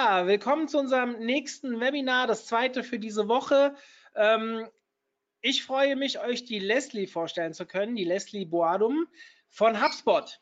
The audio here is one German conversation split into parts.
Willkommen zu unserem nächsten Webinar, das zweite für diese Woche. Ähm, ich freue mich, euch die Leslie vorstellen zu können, die Leslie Boadum von HubSpot.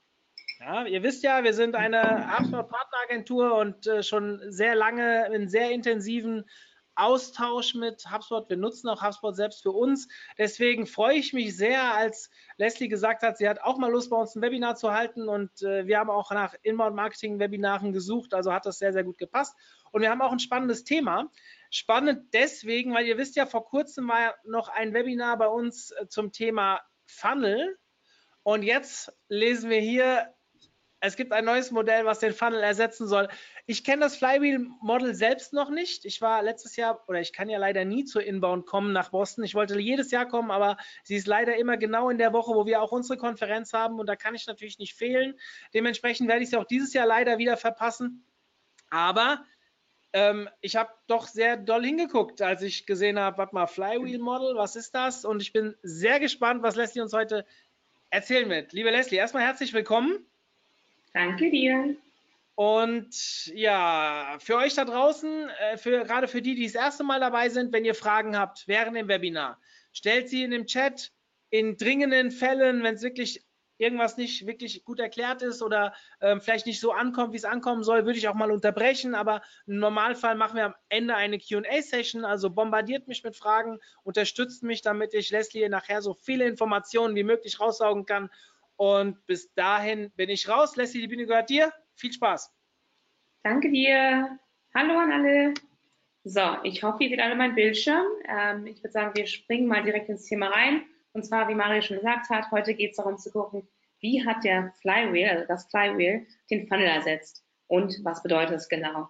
Ja, ihr wisst ja, wir sind eine HubSpot-Partneragentur und äh, schon sehr lange einen sehr intensiven Austausch mit HubSpot. Wir nutzen auch HubSpot selbst für uns. Deswegen freue ich mich sehr, als Leslie gesagt hat, sie hat auch mal Lust, bei uns ein Webinar zu halten. Und äh, wir haben auch nach Inbound-Marketing-Webinaren gesucht. Also hat das sehr, sehr gut gepasst. Und wir haben auch ein spannendes Thema. Spannend deswegen, weil ihr wisst ja, vor kurzem war noch ein Webinar bei uns äh, zum Thema Funnel. Und jetzt lesen wir hier, es gibt ein neues Modell, was den Funnel ersetzen soll. Ich kenne das Flywheel-Model selbst noch nicht. Ich war letztes Jahr, oder ich kann ja leider nie zur Inbound kommen nach Boston. Ich wollte jedes Jahr kommen, aber sie ist leider immer genau in der Woche, wo wir auch unsere Konferenz haben und da kann ich natürlich nicht fehlen. Dementsprechend werde ich sie auch dieses Jahr leider wieder verpassen. Aber ähm, ich habe doch sehr doll hingeguckt, als ich gesehen habe, warte mal, Flywheel-Model, was ist das? Und ich bin sehr gespannt, was Leslie uns heute erzählen wird. Liebe Leslie, erstmal herzlich willkommen. Danke dir. Und ja, für euch da draußen, äh, für, gerade für die, die das erste Mal dabei sind, wenn ihr Fragen habt während dem Webinar, stellt sie in dem Chat. In dringenden Fällen, wenn es wirklich irgendwas nicht wirklich gut erklärt ist oder ähm, vielleicht nicht so ankommt, wie es ankommen soll, würde ich auch mal unterbrechen. Aber im Normalfall machen wir am Ende eine QA-Session. Also bombardiert mich mit Fragen, unterstützt mich, damit ich Leslie nachher so viele Informationen wie möglich raussaugen kann. Und bis dahin bin ich raus. Leslie, die Bühne gehört dir. Viel Spaß. Danke dir. Hallo an alle. So, ich hoffe, ihr seht alle meinen Bildschirm. Ähm, ich würde sagen, wir springen mal direkt ins Thema rein. Und zwar, wie Mario schon gesagt hat, heute geht es darum zu gucken, wie hat der Flywheel, also das Flywheel, den Funnel ersetzt und was bedeutet es genau.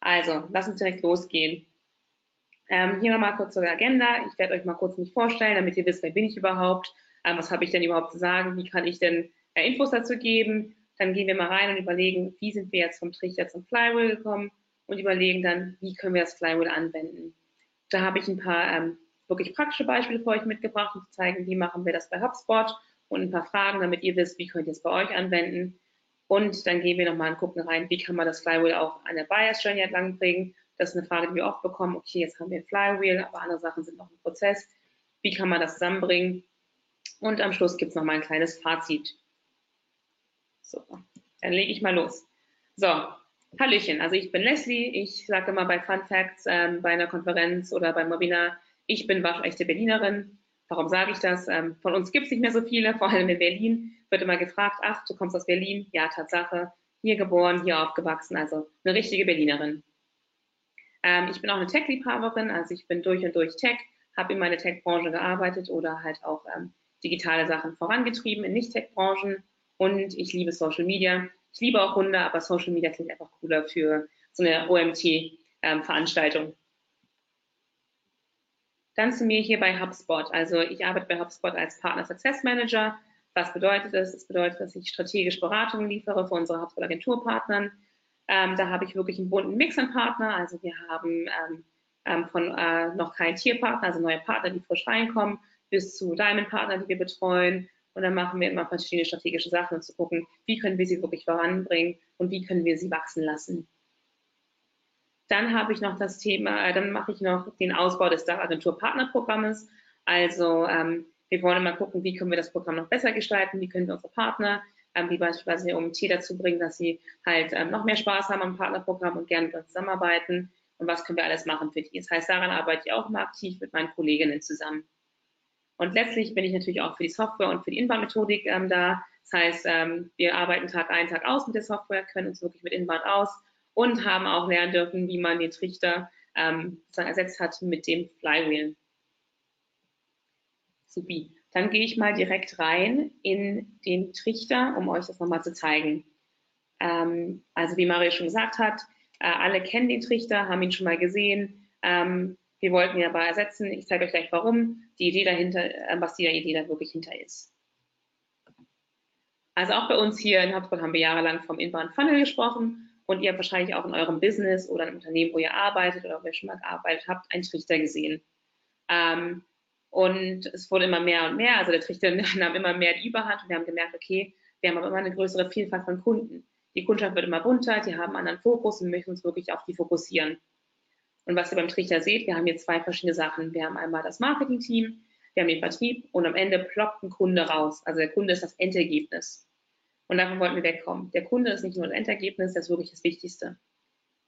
Also, lass uns direkt losgehen. Ähm, hier nochmal kurz zur Agenda. Ich werde euch mal kurz mich vorstellen, damit ihr wisst, wer bin ich überhaupt, ähm, was habe ich denn überhaupt zu sagen, wie kann ich denn äh, Infos dazu geben. Dann gehen wir mal rein und überlegen, wie sind wir jetzt vom Trichter zum Flywheel gekommen und überlegen dann, wie können wir das Flywheel anwenden. Da habe ich ein paar ähm, wirklich praktische Beispiele für euch mitgebracht, um zu zeigen, wie machen wir das bei HubSpot und ein paar Fragen, damit ihr wisst, wie könnt ihr es bei euch anwenden. Und dann gehen wir nochmal und gucken rein, wie kann man das Flywheel auch an der Buyers Journey entlang bringen. Das ist eine Frage, die wir oft bekommen. Okay, jetzt haben wir ein Flywheel, aber andere Sachen sind noch im Prozess. Wie kann man das zusammenbringen? Und am Schluss gibt es nochmal ein kleines Fazit. So, dann lege ich mal los. So, Hallöchen, also ich bin Leslie. Ich sage immer bei Fun Facts ähm, bei einer Konferenz oder beim Webinar, ich bin waschechte Berlinerin. Warum sage ich das? Ähm, von uns gibt es nicht mehr so viele, vor allem in Berlin. Wird immer gefragt, ach, du kommst aus Berlin? Ja, Tatsache. Hier geboren, hier aufgewachsen, also eine richtige Berlinerin. Ähm, ich bin auch eine Tech-Liebhaberin, also ich bin durch und durch Tech, habe in meiner Tech-Branche gearbeitet oder halt auch ähm, digitale Sachen vorangetrieben in Nicht-Tech-Branchen und ich liebe Social Media. Ich liebe auch Hunde, aber Social Media klingt einfach cooler für so eine OMT-Veranstaltung. Ähm, Dann zu mir hier bei HubSpot. Also ich arbeite bei HubSpot als Partner Success Manager. Was bedeutet das? Das bedeutet, dass ich strategische Beratungen liefere für unsere HubSpot Agenturpartnern. Ähm, da habe ich wirklich einen bunten Mix an Partner. Also wir haben ähm, ähm, von äh, noch kein Tierpartner, also neue Partner, die frisch reinkommen, bis zu Diamond-Partner, die wir betreuen. Und dann machen wir immer verschiedene strategische Sachen, um zu gucken, wie können wir sie wirklich voranbringen und wie können wir sie wachsen lassen. Dann habe ich noch das Thema, äh, dann mache ich noch den Ausbau des Dach-Agentur-Partnerprogrammes. Also ähm, wir wollen mal gucken, wie können wir das Programm noch besser gestalten, wie können wir unsere Partner, ähm, wie beispielsweise um Tee dazu bringen, dass sie halt ähm, noch mehr Spaß haben am Partnerprogramm und gerne mit uns zusammenarbeiten und was können wir alles machen für die. Das heißt, daran arbeite ich auch immer aktiv mit meinen Kolleginnen zusammen. Und letztlich bin ich natürlich auch für die Software und für die Inbound-Methodik ähm, da. Das heißt, ähm, wir arbeiten Tag ein, Tag aus mit der Software, können uns wirklich mit Inbound aus und haben auch lernen dürfen, wie man den Trichter ähm, ersetzt hat mit dem Flywheel. Supi. Dann gehe ich mal direkt rein in den Trichter, um euch das nochmal zu zeigen. Ähm, also wie Mario schon gesagt hat, äh, alle kennen den Trichter, haben ihn schon mal gesehen. Ähm, wir wollten ihn aber ersetzen. Ich zeige euch gleich warum, die Idee dahinter, was die Idee da wirklich hinter ist. Also auch bei uns hier in HubSpot haben wir jahrelang vom Inbound Funnel gesprochen und ihr habt wahrscheinlich auch in eurem Business oder im Unternehmen, wo ihr arbeitet oder wo ihr schon mal gearbeitet habt, einen Trichter gesehen. Ähm, und es wurde immer mehr und mehr, also der Trichter nahm immer mehr die Überhand und wir haben gemerkt, okay, wir haben aber immer eine größere Vielfalt von Kunden. Die Kundschaft wird immer bunter, die haben einen anderen Fokus und möchten uns wirklich auf die fokussieren. Und was ihr beim Trichter seht, wir haben hier zwei verschiedene Sachen. Wir haben einmal das Marketing-Team, wir haben den Vertrieb und am Ende ploppt ein Kunde raus. Also der Kunde ist das Endergebnis. Und davon wollten wir wegkommen. Der Kunde ist nicht nur das Endergebnis, das ist wirklich das Wichtigste.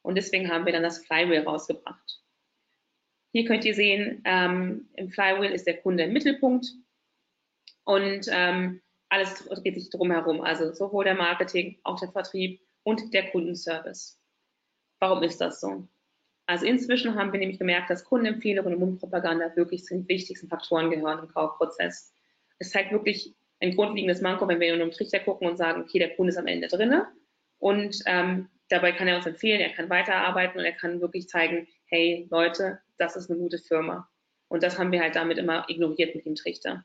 Und deswegen haben wir dann das Flywheel rausgebracht. Hier könnt ihr sehen, ähm, im Flywheel ist der Kunde im Mittelpunkt und ähm, alles dreht sich drumherum, also sowohl der Marketing, auch der Vertrieb und der Kundenservice. Warum ist das so? Also inzwischen haben wir nämlich gemerkt, dass Kundenempfehlungen und Mundpropaganda wirklich zu den wichtigsten Faktoren gehören im Kaufprozess. Es zeigt wirklich ein grundlegendes Manko, wenn wir in einem Trichter gucken und sagen, okay, der Kunde ist am Ende drinne und ähm, dabei kann er uns empfehlen, er kann weiterarbeiten und er kann wirklich zeigen, hey Leute, das ist eine gute Firma. Und das haben wir halt damit immer ignoriert mit dem Trichter.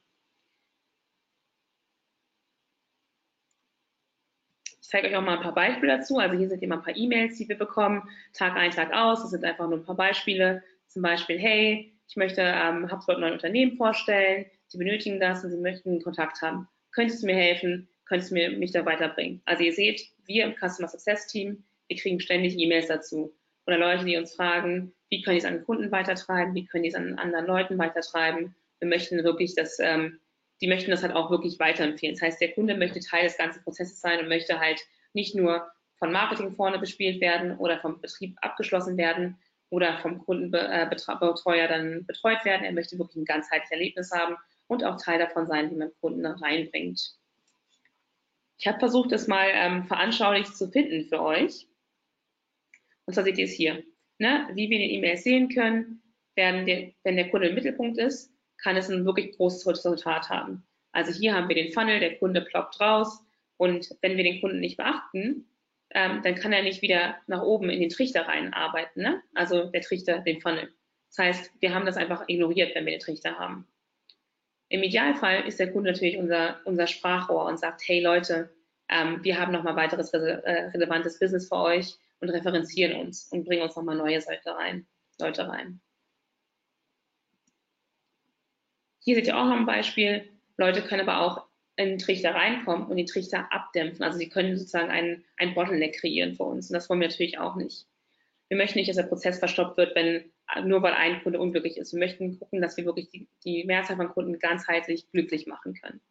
Zeige euch auch mal ein paar Beispiele dazu. Also hier sind immer ein paar E-Mails, die wir bekommen, Tag ein, Tag aus. Das sind einfach nur ein paar Beispiele. Zum Beispiel, hey, ich möchte ähm, HubSpot ein Unternehmen vorstellen. Sie benötigen das und Sie möchten Kontakt haben. Könntest du mir helfen? Könntest du mir, mich da weiterbringen? Also ihr seht, wir im Customer Success Team, wir kriegen ständig E-Mails dazu. Oder Leute, die uns fragen, wie können die es an Kunden weitertreiben, wie können die es an anderen Leuten weitertreiben. Wir möchten wirklich, dass ähm, die möchten das halt auch wirklich weiterempfehlen. Das heißt, der Kunde möchte Teil des ganzen Prozesses sein und möchte halt nicht nur von Marketing vorne bespielt werden oder vom Betrieb abgeschlossen werden oder vom Kundenbetreuer dann betreut werden. Er möchte wirklich ein ganzheitliches Erlebnis haben und auch Teil davon sein, wie man Kunden reinbringt. Ich habe versucht, das mal ähm, veranschaulicht zu finden für euch. Und zwar seht ihr es hier. Ne? Wie wir in den E-Mails sehen können, werden der, wenn der Kunde im Mittelpunkt ist, kann es ein wirklich großes Resultat haben. Also hier haben wir den Funnel, der Kunde ploppt raus und wenn wir den Kunden nicht beachten, ähm, dann kann er nicht wieder nach oben in den Trichter reinarbeiten, ne? also der Trichter, den Funnel. Das heißt, wir haben das einfach ignoriert, wenn wir den Trichter haben. Im Idealfall ist der Kunde natürlich unser, unser Sprachrohr und sagt, hey Leute, ähm, wir haben nochmal weiteres re äh, relevantes Business für euch und referenzieren uns und bringen uns nochmal neue Leute rein. Leute rein. Hier seht ihr auch noch ein Beispiel. Leute können aber auch in den Trichter reinkommen und den Trichter abdämpfen. Also sie können sozusagen einen, Bottleneck kreieren für uns. Und das wollen wir natürlich auch nicht. Wir möchten nicht, dass der Prozess verstoppt wird, wenn nur weil ein Kunde unglücklich ist. Wir möchten gucken, dass wir wirklich die, die Mehrzahl von Kunden ganzheitlich glücklich machen können.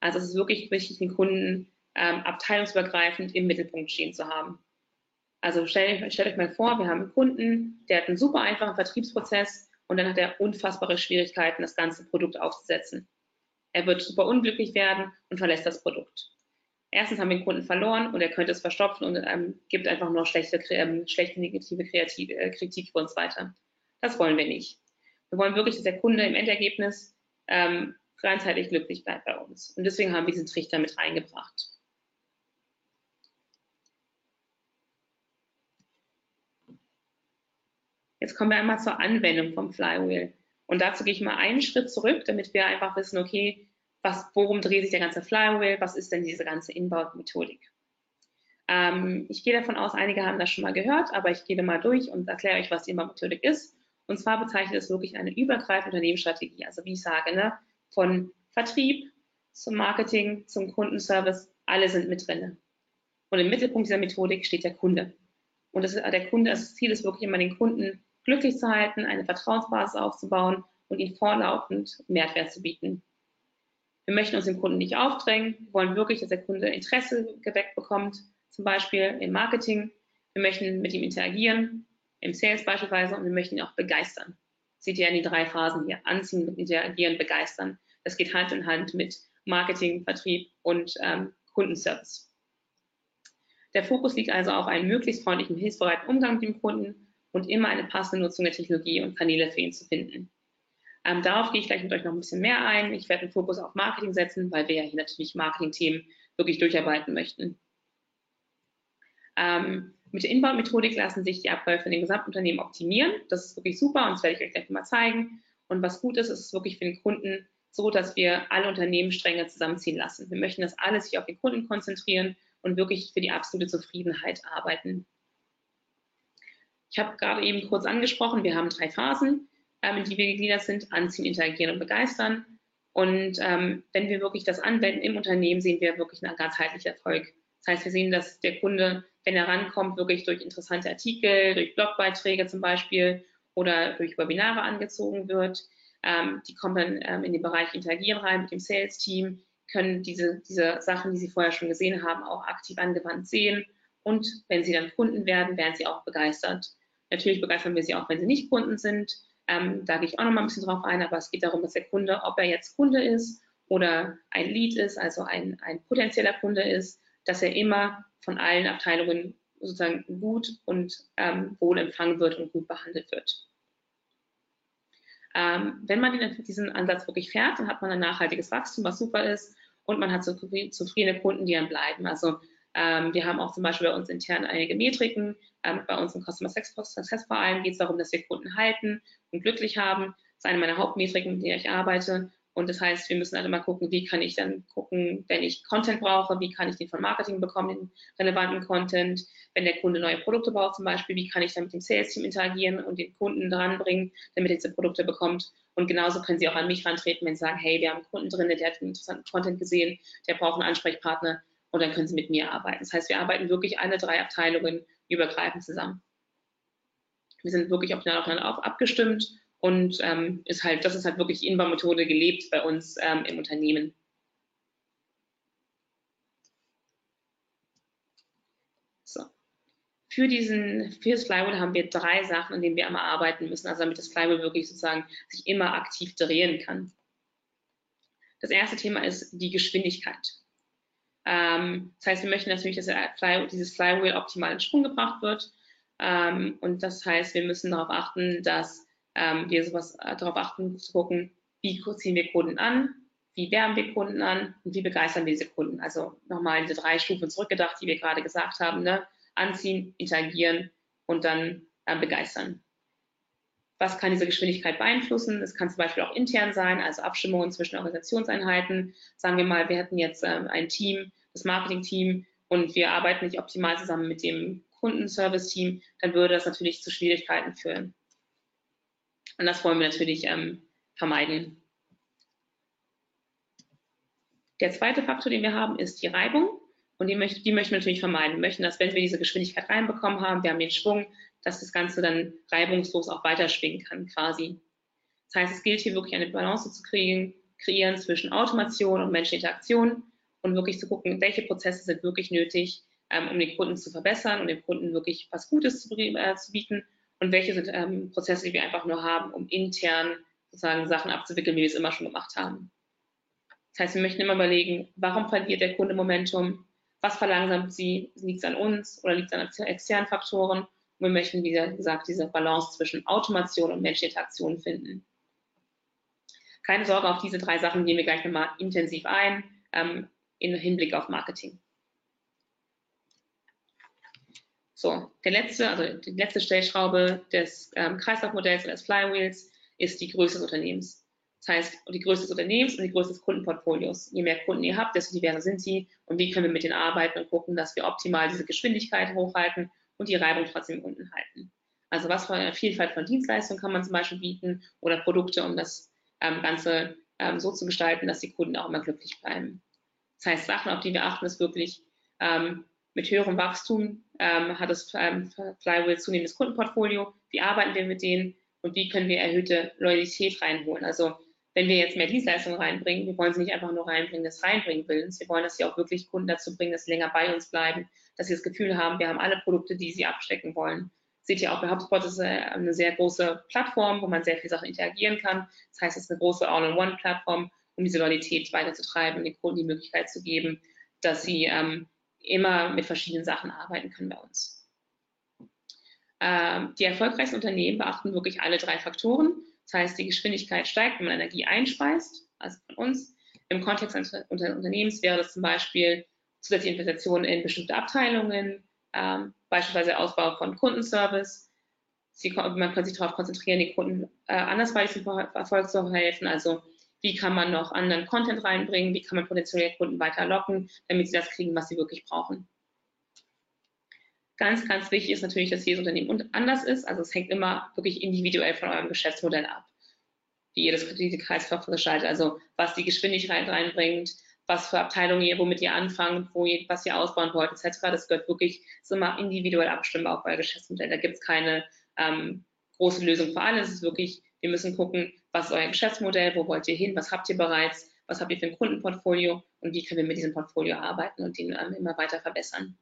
Also es ist wirklich wichtig, den Kunden ähm, abteilungsübergreifend im Mittelpunkt stehen zu haben. Also stellt, stellt euch mal vor, wir haben einen Kunden, der hat einen super einfachen Vertriebsprozess und dann hat er unfassbare Schwierigkeiten, das ganze Produkt aufzusetzen. Er wird super unglücklich werden und verlässt das Produkt. Erstens haben wir den Kunden verloren und er könnte es verstopfen und ähm, gibt einfach nur schlechte, ähm, schlechte negative kreative, äh, Kritik für uns weiter. Das wollen wir nicht. Wir wollen wirklich, dass der Kunde im Endergebnis ähm, ganzheitlich glücklich bleibt bei uns. Und deswegen haben wir diesen Trichter mit reingebracht. Jetzt kommen wir einmal zur Anwendung vom Flywheel. Und dazu gehe ich mal einen Schritt zurück, damit wir einfach wissen, okay, was, worum dreht sich der ganze Flywheel, was ist denn diese ganze Inbound-Methodik. Ähm, ich gehe davon aus, einige haben das schon mal gehört, aber ich gehe mal durch und erkläre euch, was die Inbound-Methodik ist. Und zwar bezeichnet es wirklich eine übergreifende Unternehmensstrategie. Also wie ich sage, ne, von Vertrieb zum Marketing, zum Kundenservice, alle sind mit drin. Und im Mittelpunkt dieser Methodik steht der Kunde. Und das, der Kunde, das Ziel ist wirklich immer, den Kunden glücklich zu halten, eine Vertrauensbasis aufzubauen und ihm vorlaufend Mehrwert zu bieten. Wir möchten uns dem Kunden nicht aufdrängen, wir wollen wirklich, dass der Kunde Interesse geweckt bekommt, zum Beispiel im Marketing. Wir möchten mit ihm interagieren, im Sales beispielsweise, und wir möchten ihn auch begeistern. Seht ihr in die drei Phasen hier, anziehen, interagieren, begeistern. Das geht Hand in Hand mit Marketing, Vertrieb und ähm, Kundenservice. Der Fokus liegt also auf einem möglichst freundlichen, hilfsbereiten Umgang mit dem Kunden und immer eine passende Nutzung der Technologie und Kanäle für ihn zu finden. Ähm, darauf gehe ich gleich mit euch noch ein bisschen mehr ein. Ich werde den Fokus auf Marketing setzen, weil wir ja hier natürlich Marketing-Themen wirklich durcharbeiten möchten. Ähm, Mit der Inbound-Methodik lassen sich die Abläufe in den Gesamtunternehmen optimieren. Das ist wirklich super und das werde ich euch gleich mal zeigen. Und was gut ist, ist es wirklich für den Kunden so, dass wir alle Unternehmensstränge zusammenziehen lassen. Wir möchten, dass alle sich auf den Kunden konzentrieren und wirklich für die absolute Zufriedenheit arbeiten. Ich habe gerade eben kurz angesprochen, wir haben drei Phasen, ähm, in die wir gegliedert sind, anziehen, interagieren und begeistern. Und ähm, wenn wir wirklich das anwenden im Unternehmen, sehen wir wirklich einen ganzheitlichen Erfolg. Das heißt, wir sehen, dass der Kunde, wenn er rankommt, wirklich durch interessante Artikel, durch Blogbeiträge zum Beispiel oder durch Webinare angezogen wird. Ähm, die kommen dann ähm, in den Bereich Interagieren rein mit dem Sales-Team, können diese, diese Sachen, die sie vorher schon gesehen haben, auch aktiv angewandt sehen. Und wenn sie dann Kunden werden, werden sie auch begeistert. Natürlich begeistern wir sie auch, wenn sie nicht Kunden sind. Ähm, da gehe ich auch noch mal ein bisschen drauf ein, aber es geht darum, dass der Kunde, ob er jetzt Kunde ist oder ein Lead ist, also ein, ein potenzieller Kunde ist, dass er immer von allen Abteilungen sozusagen gut und ähm, wohl empfangen wird und gut behandelt wird. Ähm, wenn man diesen Ansatz wirklich fährt, dann hat man ein nachhaltiges Wachstum, was super ist, und man hat zufriedene Kunden, die dann bleiben. Also ähm, wir haben auch zum Beispiel bei uns intern einige Metriken. Ähm, bei uns im Customer Success vor allem geht es darum, dass wir Kunden halten und glücklich haben. Das ist eine meiner Hauptmetriken, mit der ich arbeite. Und das heißt, wir müssen halt immer gucken, wie kann ich dann gucken, wenn ich Content brauche, wie kann ich den von Marketing bekommen, den relevanten Content. Wenn der Kunde neue Produkte braucht zum Beispiel, wie kann ich dann mit dem Sales-Team interagieren und den Kunden dranbringen, damit er diese Produkte bekommt. Und genauso können Sie auch an mich rantreten, wenn Sie sagen, hey, wir haben einen Kunden drin, der hat interessanten Content gesehen, der braucht einen Ansprechpartner und dann können Sie mit mir arbeiten. Das heißt, wir arbeiten wirklich alle drei Abteilungen übergreifend zusammen. Wir sind wirklich aufeinander abgestimmt und ähm, ist halt, das ist halt wirklich Inbound-Methode gelebt bei uns ähm, im Unternehmen. Für, diesen, für das Flywheel haben wir drei Sachen, an denen wir einmal arbeiten müssen, also damit das Flywheel wirklich sozusagen sich immer aktiv drehen kann. Das erste Thema ist die Geschwindigkeit. Ähm, das heißt, wir möchten natürlich, dass Fly, dieses Flywheel optimal in Schwung gebracht wird. Ähm, und das heißt, wir müssen darauf achten, dass ähm, wir sowas äh, darauf achten zu gucken, wie ziehen wir Kunden an, wie werben wir Kunden an und wie begeistern wir diese Kunden. Also nochmal diese drei Stufen zurückgedacht, die wir gerade gesagt haben, ne? anziehen, interagieren und dann äh, begeistern. Was kann diese Geschwindigkeit beeinflussen? Es kann zum Beispiel auch intern sein, also Abstimmungen zwischen Organisationseinheiten. Sagen wir mal, wir hätten jetzt ähm, ein Team, das Marketing-Team, und wir arbeiten nicht optimal zusammen mit dem Kundenservice-Team, dann würde das natürlich zu Schwierigkeiten führen. Und das wollen wir natürlich ähm, vermeiden. Der zweite Faktor, den wir haben, ist die Reibung. Und die, möcht, die möchten wir natürlich vermeiden. Wir möchten, dass wenn wir diese Geschwindigkeit reinbekommen haben, wir haben den Schwung, dass das Ganze dann reibungslos auch weiterschwingen kann quasi. Das heißt, es gilt hier wirklich eine Balance zu kriegen, kreieren zwischen Automation und menschlicher Interaktion und wirklich zu gucken, welche Prozesse sind wirklich nötig, ähm, um den Kunden zu verbessern und dem Kunden wirklich was Gutes zu, äh, zu bieten und welche sind ähm, Prozesse, die wir einfach nur haben, um intern sozusagen Sachen abzuwickeln, wie wir es immer schon gemacht haben. Das heißt, wir möchten immer überlegen, warum verliert der Kunde Momentum, was verlangsamt sie, liegt es an uns oder liegt es an externen Faktoren. Und wir möchten, wie gesagt, diese Balance zwischen Automation und menschlicher Interaktion finden. Keine Sorge, auf diese drei Sachen gehen wir gleich nochmal intensiv ein, ähm, im Hinblick auf Marketing. So, der letzte, also die letzte Stellschraube des ähm, Kreislaufmodells oder des Flywheels ist die Größe des Unternehmens. Das heißt, die Größe des Unternehmens und die Größe des Kundenportfolios. Je mehr Kunden ihr habt, desto diverser sind sie und wie können wir mit denen arbeiten und gucken, dass wir optimal diese Geschwindigkeit hochhalten und die Reibung trotzdem unten halten. Also was für eine Vielfalt von Dienstleistungen kann man zum Beispiel bieten oder Produkte, um das ähm, Ganze ähm, so zu gestalten, dass die Kunden auch immer glücklich bleiben. Das heißt, Sachen, auf die wir achten, ist wirklich ähm, mit höherem Wachstum ähm, hat das ähm, Flywheel zunehmendes Kundenportfolio. Wie arbeiten wir mit denen und wie können wir erhöhte Loyalität reinholen? Also wenn wir jetzt mehr Dienstleistungen reinbringen, wir wollen sie nicht einfach nur reinbringen des Reinbringen Willens. Wir wollen, dass sie auch wirklich Kunden dazu bringen, dass sie länger bei uns bleiben, dass sie das Gefühl haben, wir haben alle Produkte, die sie abstecken wollen. Seht ihr auch bei HubSpot ist eine sehr große Plattform, wo man sehr viele Sachen interagieren kann. Das heißt, es ist eine große All-in-One-Plattform, um diese Loyalität weiterzutreiben und den Kunden die Möglichkeit zu geben, dass sie ähm, immer mit verschiedenen Sachen arbeiten können bei uns. Ähm, die erfolgreichsten Unternehmen beachten wirklich alle drei Faktoren. Das heißt, die Geschwindigkeit steigt, wenn man Energie einspeist, also von uns. Im Kontext eines Unternehmens wäre das zum Beispiel zusätzliche Investitionen in bestimmte Abteilungen, ähm, beispielsweise Ausbau von Kundenservice. Sie, man kann sich darauf konzentrieren, den Kunden äh, andersweitig zum Erfolg zu helfen. Also wie kann man noch anderen Content reinbringen, wie kann man potenzielle Kunden weiter locken, damit sie das kriegen, was sie wirklich brauchen. Ganz, ganz wichtig ist natürlich, dass jedes Unternehmen anders ist. Also es hängt immer wirklich individuell von eurem Geschäftsmodell ab, wie ihr das Kreditkartenverfahren gestaltet. Also was die Geschwindigkeit reinbringt, was für Abteilungen ihr, womit ihr anfangt, wo ihr, was ihr ausbauen wollt, etc. Das gehört wirklich, ist immer individuell abstimmen auf euer Geschäftsmodell. Da gibt es keine ähm, große Lösung für alles. Es ist wirklich, wir müssen gucken, was ist euer Geschäftsmodell, wo wollt ihr hin, was habt ihr bereits, was habt ihr für ein Kundenportfolio und wie können wir mit diesem Portfolio arbeiten und den ähm, immer weiter verbessern.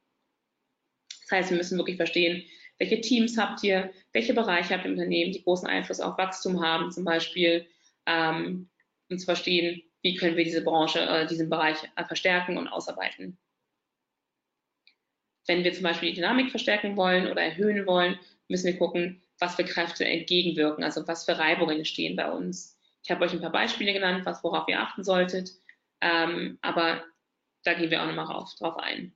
Das heißt, wir müssen wirklich verstehen, welche Teams habt ihr, welche Bereiche habt ihr im Unternehmen, die großen Einfluss auf Wachstum haben zum Beispiel, ähm, und zu verstehen, wie können wir diese Branche, äh, diesen Bereich äh, verstärken und ausarbeiten. Wenn wir zum Beispiel die Dynamik verstärken wollen oder erhöhen wollen, müssen wir gucken, was für Kräfte entgegenwirken, also was für Reibungen entstehen bei uns. Ich habe euch ein paar Beispiele genannt, was, worauf ihr achten solltet, ähm, aber da gehen wir auch nochmal drauf ein.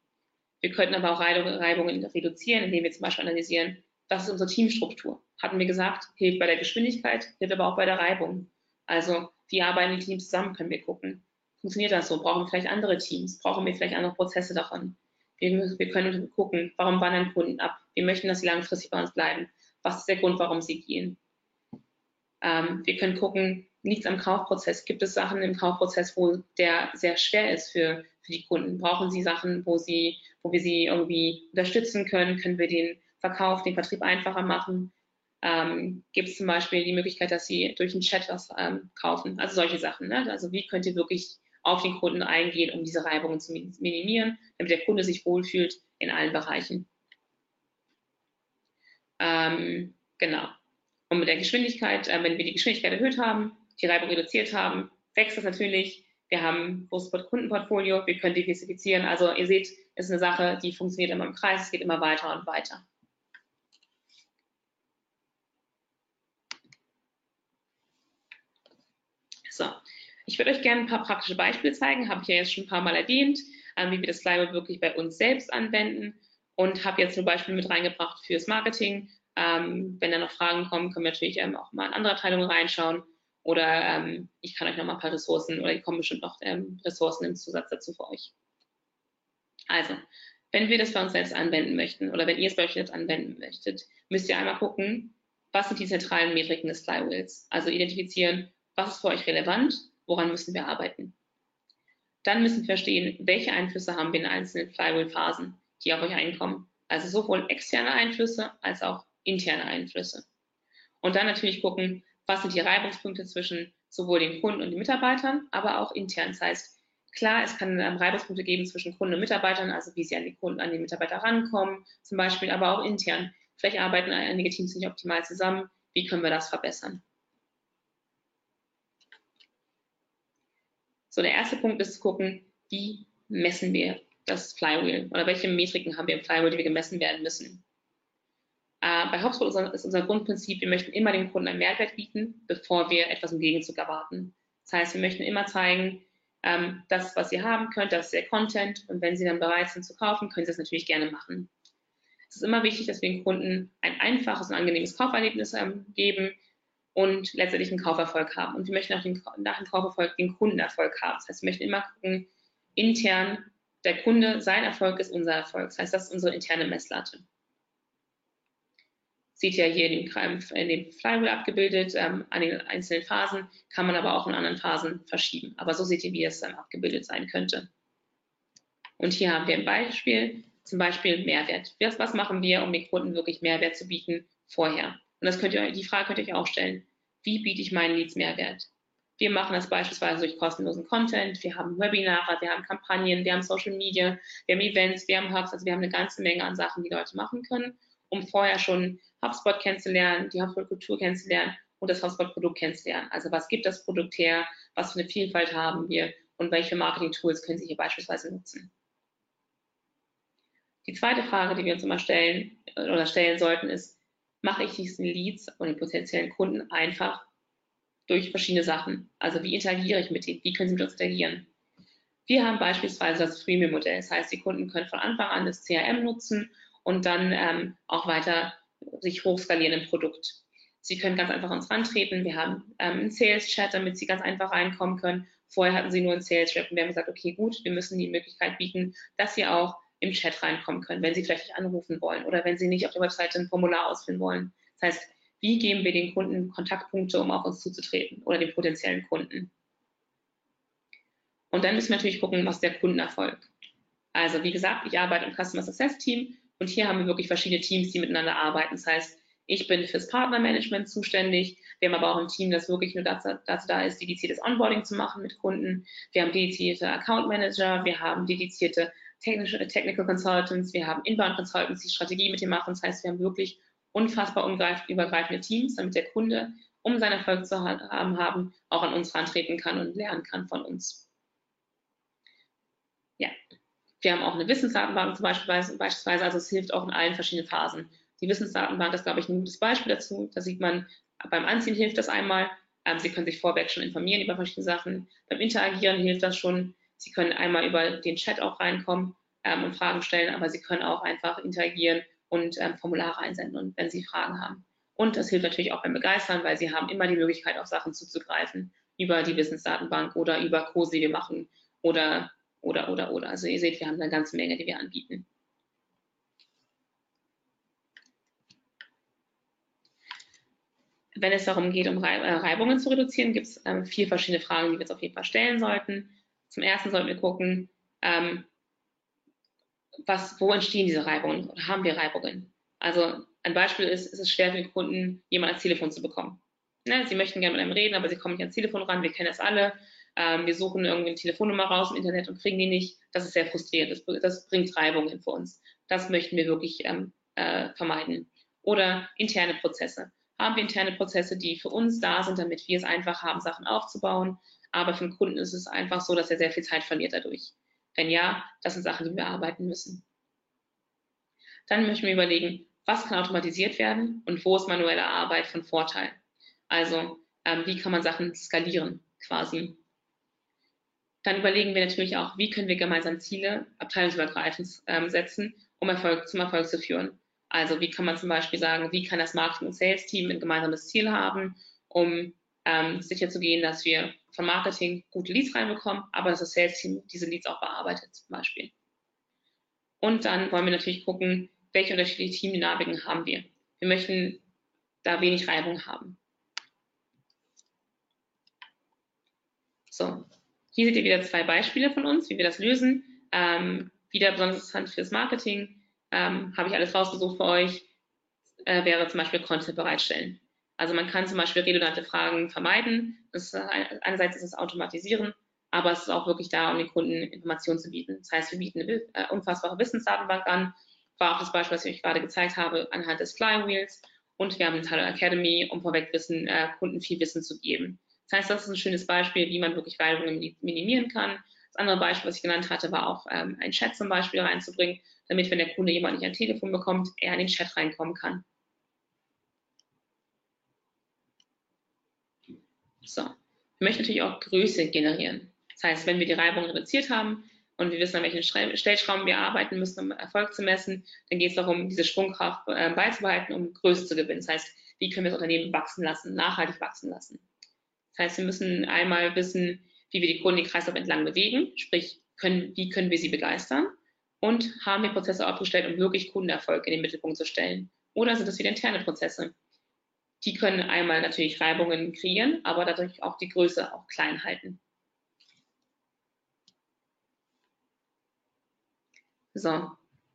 Wir könnten aber auch Reibungen reduzieren, indem wir zum Beispiel analysieren, was ist unsere Teamstruktur. Hatten wir gesagt, hilft bei der Geschwindigkeit, hilft aber auch bei der Reibung. Also wie arbeiten die Teams zusammen, können wir gucken. Funktioniert das so? Brauchen wir vielleicht andere Teams? Brauchen wir vielleicht andere Prozesse davon? Wir, wir können gucken, warum wandern Kunden ab? Wir möchten, dass sie langfristig bei uns bleiben. Was ist der Grund, warum sie gehen? Ähm, wir können gucken, es am Kaufprozess? Gibt es Sachen im Kaufprozess, wo der sehr schwer ist für, für die Kunden? Brauchen sie Sachen, wo, sie, wo wir sie irgendwie unterstützen können? Können wir den Verkauf, den Vertrieb einfacher machen? Ähm, Gibt es zum Beispiel die Möglichkeit, dass sie durch einen Chat was ähm, kaufen? Also solche Sachen. Ne? Also wie könnt ihr wirklich auf den Kunden eingehen, um diese Reibungen zu minimieren, damit der Kunde sich wohlfühlt in allen Bereichen. Ähm, genau. Und mit der Geschwindigkeit, äh, wenn wir die Geschwindigkeit erhöht haben, die Reibung reduziert haben, wächst das natürlich. Wir haben ein großes Kundenportfolio, wir können diversifizieren. Also ihr seht, es ist eine Sache, die funktioniert immer im Kreis, es geht immer weiter und weiter. So, ich würde euch gerne ein paar praktische Beispiele zeigen, habe ich ja jetzt schon ein paar Mal erwähnt, ähm, wie wir das Flywheel wirklich bei uns selbst anwenden und habe jetzt ein Beispiel mit reingebracht fürs Marketing. Ähm, wenn da noch Fragen kommen, können wir natürlich ähm, auch mal in andere Abteilungen reinschauen oder ähm, ich kann euch noch mal ein paar Ressourcen oder kommen bestimmt noch ähm, Ressourcen im Zusatz dazu für euch. Also, wenn wir das bei uns selbst anwenden möchten oder wenn ihr es bei euch selbst anwenden möchtet, müsst ihr einmal gucken, was sind die zentralen Metriken des Flywheels. Also identifizieren, was ist für euch relevant, woran müssen wir arbeiten. Dann müssen wir verstehen, welche Einflüsse haben wir in einzelnen Flywheel-Phasen, die auf euch einkommen. Also sowohl externe Einflüsse als auch interne Einflüsse. Und dann natürlich gucken, was sind die Reibungspunkte zwischen sowohl den Kunden und den Mitarbeitern, aber auch intern. Das heißt, klar, es kann ähm, Reibungspunkte geben zwischen Kunden und Mitarbeitern, also wie sie an die Kunden, an den Mitarbeiter rankommen, zum Beispiel, aber auch intern. Vielleicht arbeiten einige Teams nicht optimal zusammen. Wie können wir das verbessern? So, der erste Punkt ist zu gucken, wie messen wir das Flywheel oder welche Metriken haben wir im Flywheel, die wir gemessen werden müssen. Äh, bei HubSpot ist unser Grundprinzip, wir möchten immer dem Kunden einen Mehrwert bieten, bevor wir etwas im Gegenzug erwarten. Das heißt, wir möchten immer zeigen, ähm, das, was ihr haben könnt, das ist der Content und wenn sie dann bereit sind zu kaufen, können sie es natürlich gerne machen. Es ist immer wichtig, dass wir den Kunden ein einfaches und angenehmes Kauferlebnis ähm, geben, und letztendlich einen Kauferfolg haben. Und wir möchten auch den, nach dem Kauferfolg den Kundenerfolg haben. Das heißt, wir möchten immer gucken, intern, der Kunde, sein Erfolg ist unser Erfolg. Das heißt, das ist unsere interne Messlatte. Seht ihr hier in dem, in dem Flywheel abgebildet, ähm, an den einzelnen Phasen, kann man aber auch in anderen Phasen verschieben. Aber so seht ihr, wie es ähm, abgebildet sein könnte. Und hier haben wir ein Beispiel, zum Beispiel Mehrwert. Was, was machen wir, um den Kunden wirklich Mehrwert zu bieten vorher? Und das könnt ihr, die Frage könnt ihr euch auch stellen. Wie biete ich meinen Leads Mehrwert? Wir machen das beispielsweise durch kostenlosen Content. Wir haben Webinare, wir haben Kampagnen, wir haben Social Media, wir haben Events, wir haben Hubs. Also wir haben eine ganze Menge an Sachen, die Leute machen können, um vorher schon HubSpot kennenzulernen, die HubSpot-Kultur kennenzulernen und das HubSpot-Produkt kennenzulernen. Also was gibt das Produkt her? Was für eine Vielfalt haben wir? Und welche Marketing-Tools können Sie hier beispielsweise nutzen? Die zweite Frage, die wir uns immer stellen oder stellen sollten, ist, mache ich diesen Leads und den potenziellen Kunden einfach durch verschiedene Sachen. Also wie interagiere ich mit ihnen? Wie können sie mit uns interagieren? Wir haben beispielsweise das Freemium-Modell. Das heißt, die Kunden können von Anfang an das CRM nutzen und dann ähm, auch weiter sich hochskalieren im Produkt. Sie können ganz einfach uns rantreten. Wir haben ähm, einen Sales-Chat, damit Sie ganz einfach reinkommen können. Vorher hatten Sie nur einen Sales-Chat und wir haben gesagt, okay, gut, wir müssen die Möglichkeit bieten, dass Sie auch im Chat reinkommen können, wenn Sie vielleicht nicht anrufen wollen oder wenn Sie nicht auf der Webseite ein Formular ausfüllen wollen. Das heißt, wie geben wir den Kunden Kontaktpunkte, um auf uns zuzutreten oder den potenziellen Kunden? Und dann müssen wir natürlich gucken, was der Kundenerfolg. Also wie gesagt, ich arbeite im Customer Success Team und hier haben wir wirklich verschiedene Teams, die miteinander arbeiten. Das heißt, ich bin fürs Partnermanagement zuständig. Wir haben aber auch ein Team, das wirklich nur dazu, dazu da ist, dediziertes Onboarding zu machen mit Kunden. Wir haben dedizierte Account Manager, wir haben dedizierte technische, Technical Consultants, wir haben Inbound Consultants, die Strategie mit dem machen. Das heißt, wir haben wirklich unfassbar übergreifende Teams, damit der Kunde, um seinen Erfolg zu haben, haben auch an uns rantreten kann und lernen kann von uns. Ja, wir haben auch eine Wissensdatenbank zum Beispiel, beispielsweise, also es hilft auch in allen verschiedenen Phasen. Die Wissensdatenbank ist, glaube ich, ein gutes Beispiel dazu. Da sieht man, beim Anziehen hilft das einmal. Ähm, Sie können sich vorweg schon informieren über verschiedene Sachen. Beim Interagieren hilft das schon. Sie können einmal über den Chat auch reinkommen ähm, und Fragen stellen, aber Sie können auch einfach interagieren und ähm, Formulare einsenden, und, wenn Sie Fragen haben. Und das hilft natürlich auch beim Begeistern, weil Sie haben immer die Möglichkeit, auf Sachen zuzugreifen über die Wissensdatenbank oder über Kurse, die wir machen oder, oder, oder, oder. Also ihr seht, wir haben eine ganze Menge, die wir anbieten. wenn es darum geht, um äh, Reibungen zu reduzieren, gibt es ähm, vier verschiedene Fragen, die wir jetzt auf jeden Fall stellen sollten. Zum ersten sollten wir gucken, ähm, was, wo entstehen diese Reibungen oder haben wir Reibungen? Also ein Beispiel ist, ist es schwer für den Kunden, jemanden ans Telefon zu bekommen. Ne? Sie möchten gerne mit einem reden, aber sie kommen nicht ans Telefon ran, wir kennen das alle. Ähm, wir suchen irgendwie eine Telefonnummer raus im Internet und kriegen die nicht. Das ist sehr frustrierend, das, das bringt Reibungen für uns. Das möchten wir wirklich ähm, äh, vermeiden. Oder interne Prozesse haben wir interne Prozesse, die für uns da sind, damit wir es einfach haben, Sachen aufzubauen. Aber für den Kunden ist es einfach so, dass er sehr viel Zeit verliert dadurch. Wenn ja, das sind Sachen, die wir arbeiten müssen. Dann möchten wir überlegen, was kann automatisiert werden und wo ist manuelle Arbeit von Vorteil. Also ähm, wie kann man Sachen skalieren quasi. Dann überlegen wir natürlich auch, wie können wir gemeinsam Ziele abteilungsübergreifend ähm, setzen, um Erfolg, zum Erfolg zu führen. Also wie kann man zum Beispiel sagen, wie kann das Marketing- und Sales-Team ein gemeinsames Ziel haben, um ähm, sicherzugehen, dass wir von Marketing gute Leads reinbekommen, aber dass das Sales-Team diese Leads auch bearbeitet zum Beispiel. Und dann wollen wir natürlich gucken, welche unterschiedlichen Teamdynamiken haben wir. Wir möchten da wenig Reibung haben. So, hier seht ihr wieder zwei Beispiele von uns, wie wir das lösen. Ähm, wieder besonders interessant für das Marketing ähm, habe ich alles rausgesucht für euch, äh, wäre zum Beispiel Content bereitstellen. Also man kann zum Beispiel redundante Fragen vermeiden. Das, äh, einerseits ist es Automatisieren, aber es ist auch wirklich da, um den Kunden Informationen zu bieten. Das heißt, wir bieten eine äh, unfassbare Wissensdatenbank an. War auch das Beispiel, was ich euch gerade gezeigt habe, anhand des Flywheels. Und wir haben eine Tyler Academy, um vorweg Wissen, äh, Kunden viel Wissen zu geben. Das heißt, das ist ein schönes Beispiel, wie man wirklich Reibungen minimieren kann. Das andere Beispiel, was ich genannt hatte, war auch ähm, ein Chat zum Beispiel reinzubringen, damit, wenn der Kunde jemand nicht ein Telefon bekommt, er in den Chat reinkommen kann. So, wir möchten natürlich auch Größe generieren. Das heißt, wenn wir die Reibung reduziert haben und wir wissen, an welchen Stellschrauben wir arbeiten müssen, um Erfolg zu messen, dann geht es darum, diese Sprungkraft äh, beizubehalten, um Größe zu gewinnen. Das heißt, wie können wir das Unternehmen wachsen lassen, nachhaltig wachsen lassen. Das heißt, wir müssen einmal wissen, wie wir die Kunden den Kreislauf entlang bewegen, sprich, können, wie können wir sie begeistern und haben wir Prozesse aufgestellt, um wirklich Kundenerfolg in den Mittelpunkt zu stellen. Oder sind es wieder interne Prozesse? Die können einmal natürlich Reibungen kreieren, aber dadurch auch die Größe auch klein halten. So,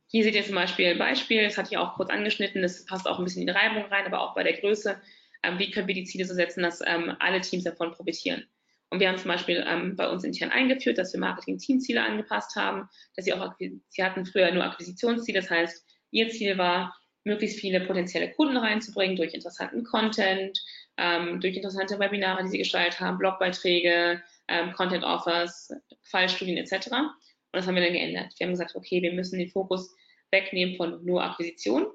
hier seht ihr zum Beispiel ein Beispiel, das hatte ich auch kurz angeschnitten, das passt auch ein bisschen in die Reibung rein, aber auch bei der Größe. Ähm, wie können wir die Ziele so setzen, dass ähm, alle Teams davon profitieren? Und wir haben zum Beispiel ähm, bei uns intern eingeführt, dass wir Marketing-Teamziele angepasst haben, dass sie auch, sie hatten früher nur Akquisitionsziele, das heißt, ihr Ziel war, möglichst viele potenzielle Kunden reinzubringen durch interessanten Content, ähm, durch interessante Webinare, die sie gestaltet haben, Blogbeiträge, ähm, Content-Offers, Fallstudien etc. Und das haben wir dann geändert. Wir haben gesagt, okay, wir müssen den Fokus wegnehmen von nur Akquisition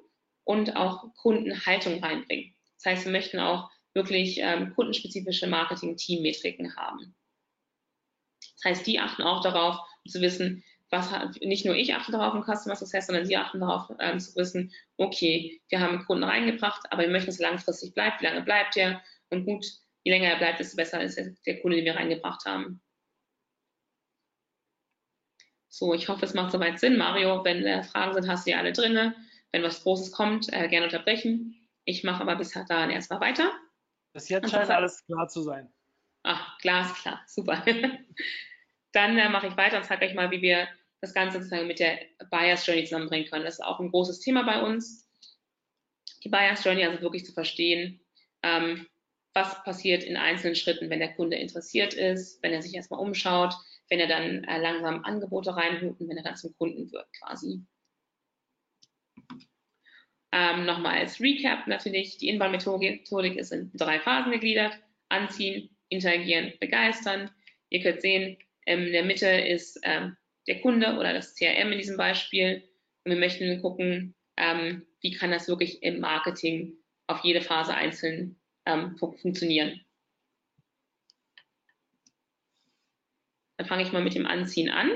und auch Kundenhaltung reinbringen. Das heißt, wir möchten auch wirklich ähm, was nicht nur ich achte darauf im Customer Success, sondern Sie achten darauf ähm, zu wissen, okay, wir haben einen Kunden reingebracht, aber wir möchten, dass er langfristig bleibt. Wie lange bleibt er? Und gut, je länger er bleibt, desto besser ist der Kunde, den wir reingebracht haben. So, ich hoffe, es macht soweit Sinn. Mario, wenn äh, Fragen sind, hast du ja alle drinne. Wenn was Großes kommt, äh, gerne unterbrechen. Ich mache aber bis dahin erstmal weiter. Bis jetzt scheint alles klar zu sein. Ach, glasklar, super. Dann äh, mache ich weiter und zeige euch mal, wie wir das Ganze sozusagen mit der Buyers Journey zusammenbringen können. Das ist auch ein großes Thema bei uns. Die Buyers Journey also wirklich zu verstehen, ähm, was passiert in einzelnen Schritten, wenn der Kunde interessiert ist, wenn er sich erstmal umschaut, wenn er dann äh, langsam Angebote reinholt und wenn er dann zum Kunden wird quasi. Ähm, Nochmal als Recap natürlich, die Inbound-Methodik ist in drei Phasen gegliedert. Anziehen, interagieren, begeistern. Ihr könnt sehen, in der Mitte ist ähm, der Kunde oder das CRM in diesem Beispiel. Und wir möchten gucken, ähm, wie kann das wirklich im Marketing auf jede Phase einzeln ähm, funktionieren. Dann fange ich mal mit dem Anziehen an.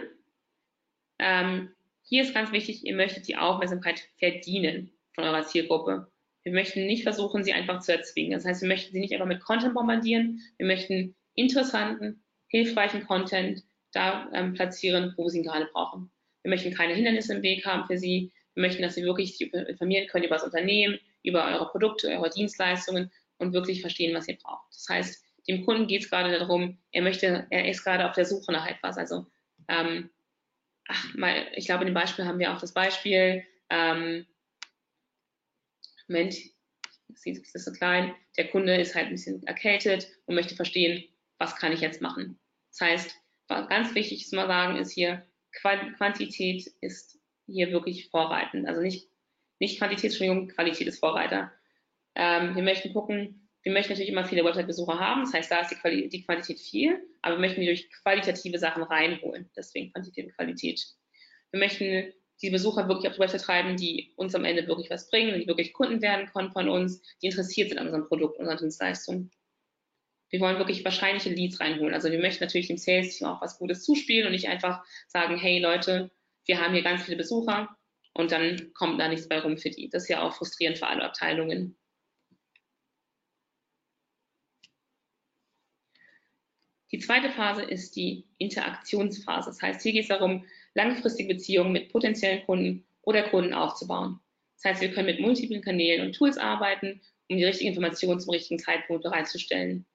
Ähm, hier ist ganz wichtig, ihr möchtet die Aufmerksamkeit verdienen von eurer Zielgruppe. Wir möchten nicht versuchen, sie einfach zu erzwingen. Das heißt, wir möchten sie nicht einfach mit Content bombardieren. Wir möchten interessanten, hilfreichen Content da ähm, platzieren, wo sie gerade brauchen. Wir möchten keine Hindernisse im Weg haben für sie. Wir möchten, dass sie wirklich sich informieren können über das Unternehmen, über eure Produkte, eure Dienstleistungen und wirklich verstehen, was ihr braucht. Das heißt, dem Kunden geht es gerade darum, er möchte, er ist gerade auf der Suche nach etwas. Also, ähm, ach, mal, ich glaube, in dem Beispiel haben wir auch das Beispiel, ähm, Moment, das ist so klein, der Kunde ist halt ein bisschen erkältet und möchte verstehen, was kann ich jetzt machen. Das heißt, ganz wichtig zu mal sagen ist hier, Quantität ist hier wirklich vorreitend. Also nicht, nicht Quantität, Entschuldigung, Qualität ist Vorreiter. Ähm, wir möchten gucken, wir möchten natürlich immer viele Website-Besucher haben, das heißt, da ist die, Quali die Quantität viel, aber wir möchten die durch qualitative Sachen reinholen, deswegen Quantität und Qualität. Wir möchten die Besucher wirklich auf die Website treiben, die uns am Ende wirklich was bringen, die wirklich Kunden werden können von uns, die interessiert sind an unserem Produkt, unserer Dienstleistung. Wir wollen wirklich wahrscheinliche Leads reinholen. Also wir möchten natürlich dem Sales-Team auch was Gutes zuspielen und nicht einfach sagen, hey Leute, wir haben hier ganz viele Besucher und dann kommt da nichts bei rum für die. Das ist ja auch frustrierend für alle Abteilungen. Die zweite Phase ist die Interaktionsphase. Das heißt, hier geht es darum, langfristige Beziehungen mit potenziellen Kunden oder Kunden aufzubauen. Das heißt, wir können mit multiplen Kanälen und Tools arbeiten, um die richtigen Informationen zum richtigen Zeitpunkt bereitzustellen.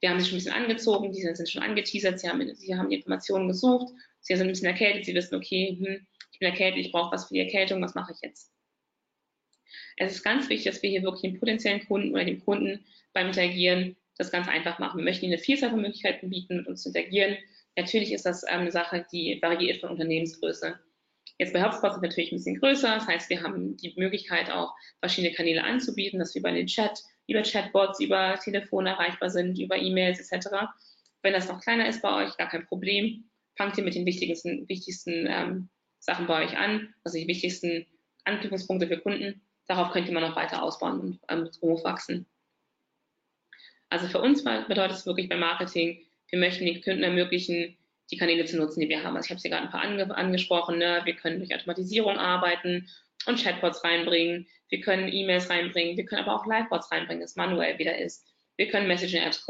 Wir haben sie schon ein bisschen angezogen, die sind schon angeteasert, sie haben, sie haben Informationen gesucht, sie sind ein bisschen erkältet, sie wissen, okay, hm, ich bin erkältet, ich brauche was für die Erkältung, was mache ich jetzt? Es ist ganz wichtig, dass wir hier wirklich den potenziellen Kunden oder dem Kunden beim Interagieren das ganz einfach machen. Wir möchten ihnen eine Vielzahl von Möglichkeiten bieten, mit uns zu interagieren. Natürlich ist das ähm, eine Sache, die variiert von Unternehmensgröße. Jetzt bei HubSpot sind wir natürlich ein bisschen größer. Das heißt, wir haben die Möglichkeit, auch verschiedene Kanäle anzubieten, dass wir über den Chat, über Chatbots, über Telefon erreichbar sind, über E-Mails etc. Wenn das noch kleiner ist bei euch, gar kein Problem. Fangt ihr mit den wichtigsten, wichtigsten ähm, Sachen bei euch an, also die wichtigsten Anknüpfungspunkte für Kunden. Darauf könnt ihr immer noch weiter ausbauen und ähm, hochwachsen. Also für uns bedeutet es wirklich beim Marketing, wir möchten den Kunden ermöglichen, die Kanäle zu nutzen, die wir haben. Also ich habe sie gerade ein paar ange angesprochen. Ne? Wir können durch Automatisierung arbeiten und Chatbots reinbringen. Wir können E-Mails reinbringen. Wir können aber auch Livebots reinbringen, das manuell wieder ist. Wir können Messaging-Apps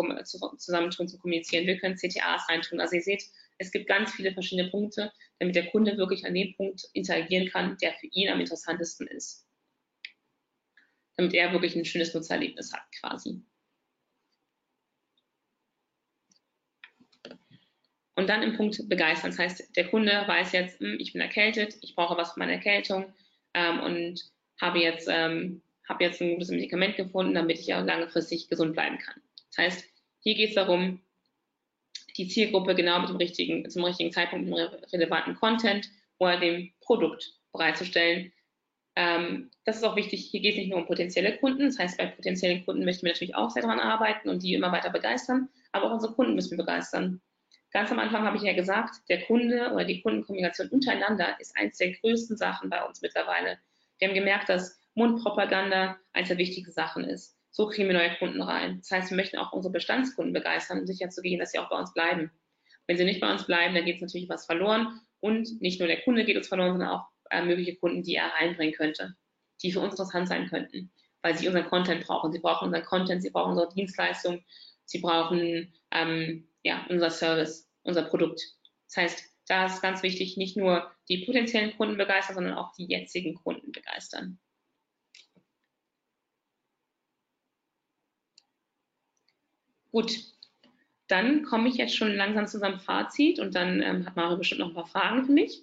zusammentun zu kommunizieren. Wir können CTAs reintun. Also ihr seht, es gibt ganz viele verschiedene Punkte, damit der Kunde wirklich an dem Punkt interagieren kann, der für ihn am interessantesten ist. Damit er wirklich ein schönes Nutzererlebnis hat quasi. Und dann im Punkt begeistern. Das heißt, der Kunde weiß jetzt, hm, ich bin erkältet, ich brauche was für meine Erkältung ähm, und habe jetzt, ähm, habe jetzt ein gutes Medikament gefunden, damit ich auch langfristig gesund bleiben kann. Das heißt, hier geht es darum, die Zielgruppe genau mit dem richtigen, zum richtigen Zeitpunkt mit dem relevanten Content oder dem Produkt bereitzustellen. Ähm, das ist auch wichtig, hier geht es nicht nur um potenzielle Kunden, das heißt, bei potenziellen Kunden möchten wir natürlich auch sehr daran arbeiten und die immer weiter begeistern, aber auch unsere Kunden müssen wir begeistern. Ganz am Anfang habe ich ja gesagt, der Kunde oder die Kundenkommunikation untereinander ist eines der größten Sachen bei uns mittlerweile. Wir haben gemerkt, dass Mundpropaganda eines der wichtigen Sachen ist. So kriegen wir neue Kunden rein. Das heißt, wir möchten auch unsere Bestandskunden begeistern, um sicherzugehen, dass sie auch bei uns bleiben. Wenn sie nicht bei uns bleiben, dann geht es natürlich was verloren Und nicht nur der Kunde geht uns verloren, sondern auch äh, mögliche Kunden, die er reinbringen könnte, die für uns interessant sein könnten, weil sie unseren Content brauchen. Sie brauchen unseren Content, sie brauchen unsere Dienstleistung, sie brauchen ähm, ja, unser Service, unser Produkt. Das heißt, da ist ganz wichtig, nicht nur die potenziellen Kunden begeistern, sondern auch die jetzigen Kunden begeistern. Gut, dann komme ich jetzt schon langsam zu unserem Fazit und dann ähm, hat Mario bestimmt noch ein paar Fragen für mich.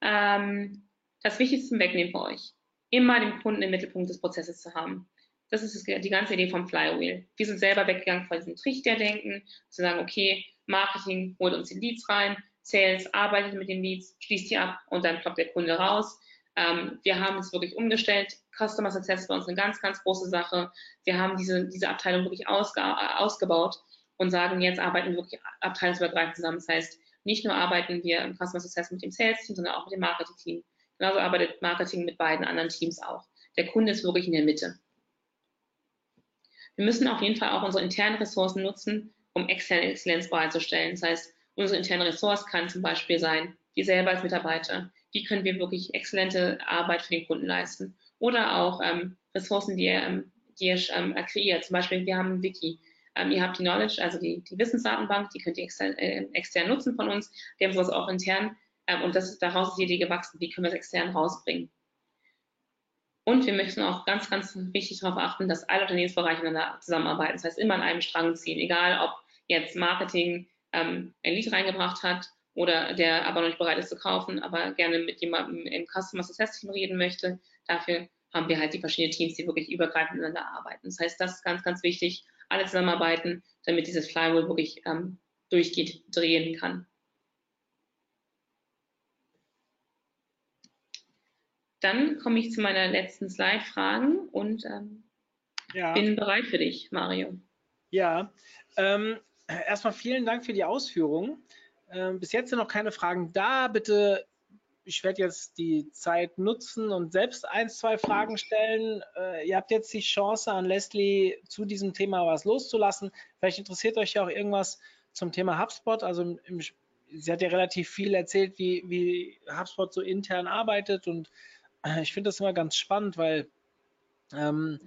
Ähm, das Wichtigste zum Wegnehmen für euch. Immer den Kunden im Mittelpunkt des Prozesses zu haben. Das ist die ganze Idee vom Flywheel. Wir sind selber weggegangen von diesem Trichterdenken, zu sagen, okay, Marketing holt uns die Leads rein, Sales arbeitet mit den Leads, schließt die ab und dann ploppt der Kunde raus. Ähm, wir haben es wirklich umgestellt. Customer Success ist bei uns eine ganz, ganz große Sache. Wir haben diese, diese Abteilung wirklich ausge, ausgebaut und sagen, jetzt arbeiten wir wirklich abteilungsübergreifend zusammen. Das heißt, nicht nur arbeiten wir im Customer Success mit dem Sales-Team, sondern auch mit dem Marketing-Team. Genauso arbeitet Marketing mit beiden anderen Teams auch. Der Kunde ist wirklich in der Mitte. Wir müssen auf jeden Fall auch unsere internen Ressourcen nutzen, um externe Exzellenz bereitzustellen. Das heißt, unsere interne Ressource kann zum Beispiel sein, wir selber als Mitarbeiter, wie können wir wirklich exzellente Arbeit für den Kunden leisten. Oder auch ähm, Ressourcen, die ihr, ähm, die ihr ähm, kreiert. Zum Beispiel, wir haben ein Wiki. Ähm, ihr habt die Knowledge, also die, die Wissensdatenbank, die könnt ihr extern, äh, extern nutzen von uns. Wir haben sowas auch intern. Ähm, und das, daraus ist die Idee gewachsen, wie können wir es extern rausbringen. Und wir möchten auch ganz, ganz wichtig darauf achten, dass alle Unternehmensbereiche miteinander zusammenarbeiten. Das heißt, immer an einem Strang ziehen, egal ob jetzt Marketing ähm, ein Lied reingebracht hat oder der aber noch nicht bereit ist zu kaufen, aber gerne mit jemandem im Customer Success Team reden möchte. Dafür haben wir halt die verschiedenen Teams, die wirklich übergreifend miteinander arbeiten. Das heißt, das ist ganz, ganz wichtig, alle zusammenarbeiten, damit dieses Flywheel wirklich ähm, durchgeht, drehen kann. Dann komme ich zu meiner letzten Slide, Fragen und ähm, ja. bin bereit für dich, Mario. Ja, ähm, erstmal vielen Dank für die Ausführungen. Ähm, bis jetzt sind noch keine Fragen da. Bitte, ich werde jetzt die Zeit nutzen und selbst ein, zwei Fragen stellen. Äh, ihr habt jetzt die Chance an Leslie zu diesem Thema was loszulassen. Vielleicht interessiert euch ja auch irgendwas zum Thema HubSpot. Also im, sie hat ja relativ viel erzählt, wie, wie HubSpot so intern arbeitet und ich finde das immer ganz spannend, weil ähm,